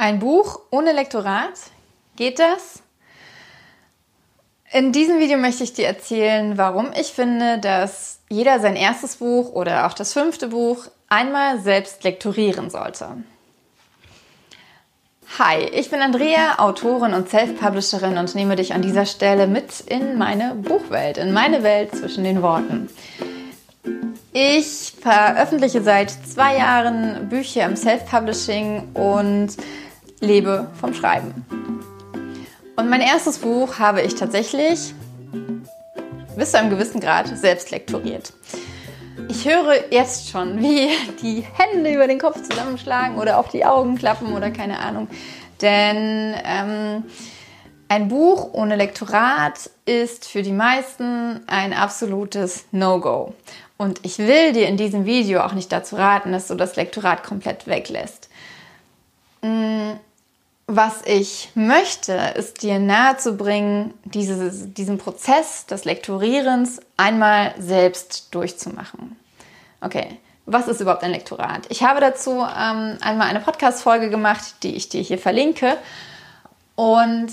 Ein Buch ohne Lektorat? Geht das? In diesem Video möchte ich dir erzählen, warum ich finde, dass jeder sein erstes Buch oder auch das fünfte Buch einmal selbst lektorieren sollte. Hi, ich bin Andrea, Autorin und Self-Publisherin und nehme dich an dieser Stelle mit in meine Buchwelt, in meine Welt zwischen den Worten. Ich veröffentliche seit zwei Jahren Bücher im Self-Publishing und lebe vom Schreiben. Und mein erstes Buch habe ich tatsächlich bis zu einem gewissen Grad selbst lektoriert. Ich höre jetzt schon, wie die Hände über den Kopf zusammenschlagen oder auf die Augen klappen oder keine Ahnung. Denn ähm, ein Buch ohne Lektorat ist für die meisten ein absolutes No-Go. Und ich will dir in diesem Video auch nicht dazu raten, dass du das Lektorat komplett weglässt. Mm, was ich möchte, ist dir nahezubringen, dieses, diesen Prozess des Lektorierens einmal selbst durchzumachen. Okay, was ist überhaupt ein Lektorat? Ich habe dazu ähm, einmal eine Podcast-Folge gemacht, die ich dir hier verlinke. Und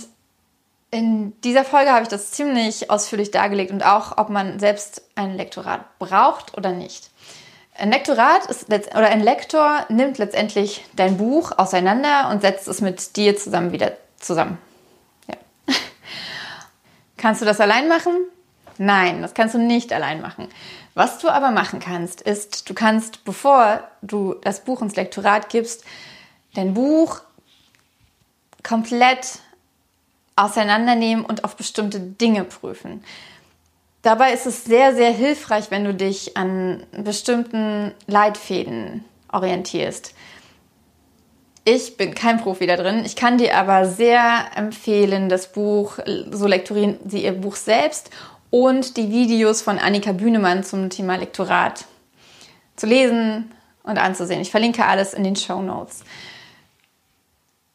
in dieser Folge habe ich das ziemlich ausführlich dargelegt und auch, ob man selbst ein Lektorat braucht oder nicht. Ein Lektorat ist oder ein Lektor nimmt letztendlich dein Buch auseinander und setzt es mit dir zusammen wieder zusammen. Ja. Kannst du das allein machen? Nein, das kannst du nicht allein machen. Was du aber machen kannst, ist, du kannst, bevor du das Buch ins Lektorat gibst, dein Buch komplett auseinandernehmen und auf bestimmte Dinge prüfen. Dabei ist es sehr, sehr hilfreich, wenn du dich an bestimmten Leitfäden orientierst. Ich bin kein Profi da drin. Ich kann dir aber sehr empfehlen, das Buch, so lektorieren sie ihr Buch selbst und die Videos von Annika Bühnemann zum Thema Lektorat zu lesen und anzusehen. Ich verlinke alles in den Show Notes.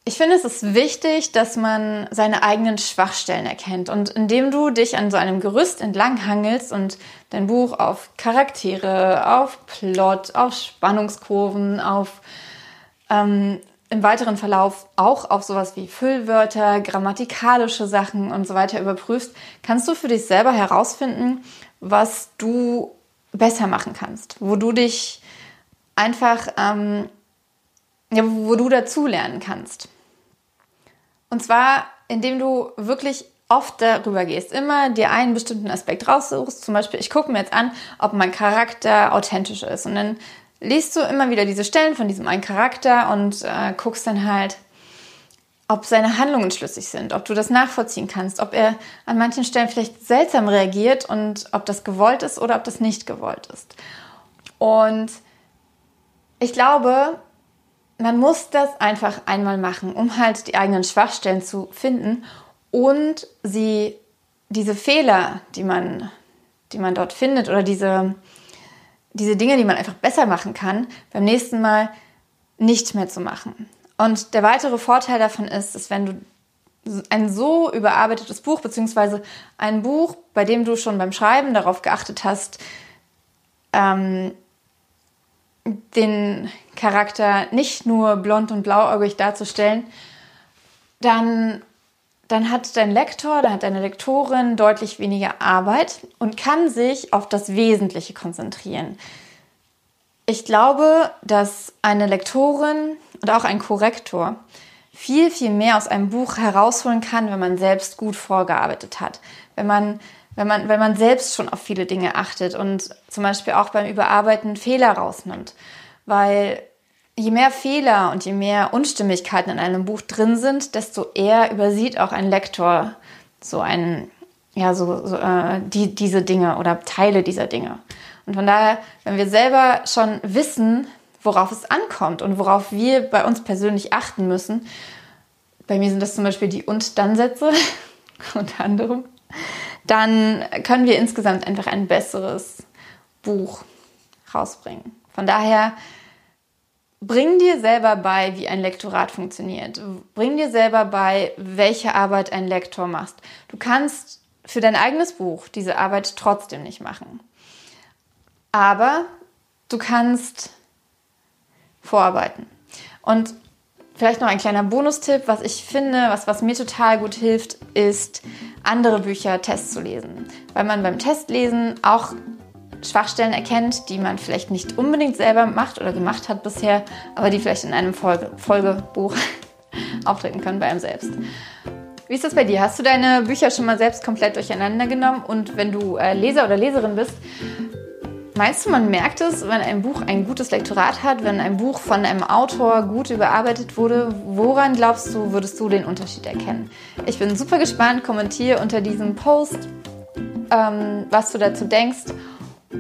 Ich finde, es ist wichtig, dass man seine eigenen Schwachstellen erkennt. Und indem du dich an so einem Gerüst entlanghangelst und dein Buch auf Charaktere, auf Plot, auf Spannungskurven, auf ähm, im weiteren Verlauf auch auf sowas wie Füllwörter, grammatikalische Sachen und so weiter überprüfst, kannst du für dich selber herausfinden, was du besser machen kannst, wo du dich einfach ähm, ja, wo du dazulernen kannst. Und zwar, indem du wirklich oft darüber gehst, immer dir einen bestimmten Aspekt raussuchst. Zum Beispiel, ich gucke mir jetzt an, ob mein Charakter authentisch ist. Und dann liest du immer wieder diese Stellen von diesem einen Charakter und äh, guckst dann halt, ob seine Handlungen schlüssig sind, ob du das nachvollziehen kannst, ob er an manchen Stellen vielleicht seltsam reagiert und ob das gewollt ist oder ob das nicht gewollt ist. Und ich glaube, man muss das einfach einmal machen, um halt die eigenen Schwachstellen zu finden und sie, diese Fehler, die man, die man dort findet oder diese, diese Dinge, die man einfach besser machen kann, beim nächsten Mal nicht mehr zu machen. Und der weitere Vorteil davon ist, dass wenn du ein so überarbeitetes Buch, beziehungsweise ein Buch, bei dem du schon beim Schreiben darauf geachtet hast, ähm, den Charakter nicht nur blond und blauäugig darzustellen, dann, dann hat dein Lektor, dann hat deine Lektorin deutlich weniger Arbeit und kann sich auf das Wesentliche konzentrieren. Ich glaube, dass eine Lektorin und auch ein Korrektor viel, viel mehr aus einem Buch herausholen kann, wenn man selbst gut vorgearbeitet hat. Wenn man wenn man, wenn man selbst schon auf viele Dinge achtet und zum Beispiel auch beim Überarbeiten Fehler rausnimmt. Weil je mehr Fehler und je mehr Unstimmigkeiten in einem Buch drin sind, desto eher übersieht auch ein Lektor so einen, ja, so, so äh, die, diese Dinge oder Teile dieser Dinge. Und von daher, wenn wir selber schon wissen, worauf es ankommt und worauf wir bei uns persönlich achten müssen, bei mir sind das zum Beispiel die Und-Dann-Sätze, unter anderem, dann können wir insgesamt einfach ein besseres Buch rausbringen. Von daher, bring dir selber bei, wie ein Lektorat funktioniert. Bring dir selber bei, welche Arbeit ein Lektor macht. Du kannst für dein eigenes Buch diese Arbeit trotzdem nicht machen. Aber du kannst vorarbeiten. Und Vielleicht noch ein kleiner Bonustipp, was ich finde, was, was mir total gut hilft, ist, andere Bücher Tests zu lesen. Weil man beim Testlesen auch Schwachstellen erkennt, die man vielleicht nicht unbedingt selber macht oder gemacht hat bisher, aber die vielleicht in einem Folge, Folgebuch auftreten können bei einem selbst. Wie ist das bei dir? Hast du deine Bücher schon mal selbst komplett durcheinander genommen? Und wenn du äh, Leser oder Leserin bist, meinst du, man merkt es, wenn ein Buch ein gutes Lektorat hat, wenn ein Buch von einem Autor gut überarbeitet wurde? Woran glaubst du, würdest du den Unterschied erkennen? Ich bin super gespannt. Kommentiere unter diesem Post, ähm, was du dazu denkst.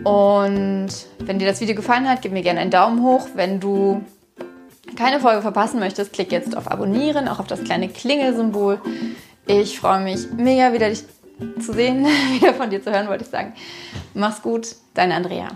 Und wenn dir das Video gefallen hat, gib mir gerne einen Daumen hoch. Wenn du keine Folge verpassen möchtest, klick jetzt auf Abonnieren, auch auf das kleine Klingelsymbol. Ich freue mich mega, wieder dich zu sehen, wieder von dir zu hören, wollte ich sagen. Mach's gut, deine Andrea.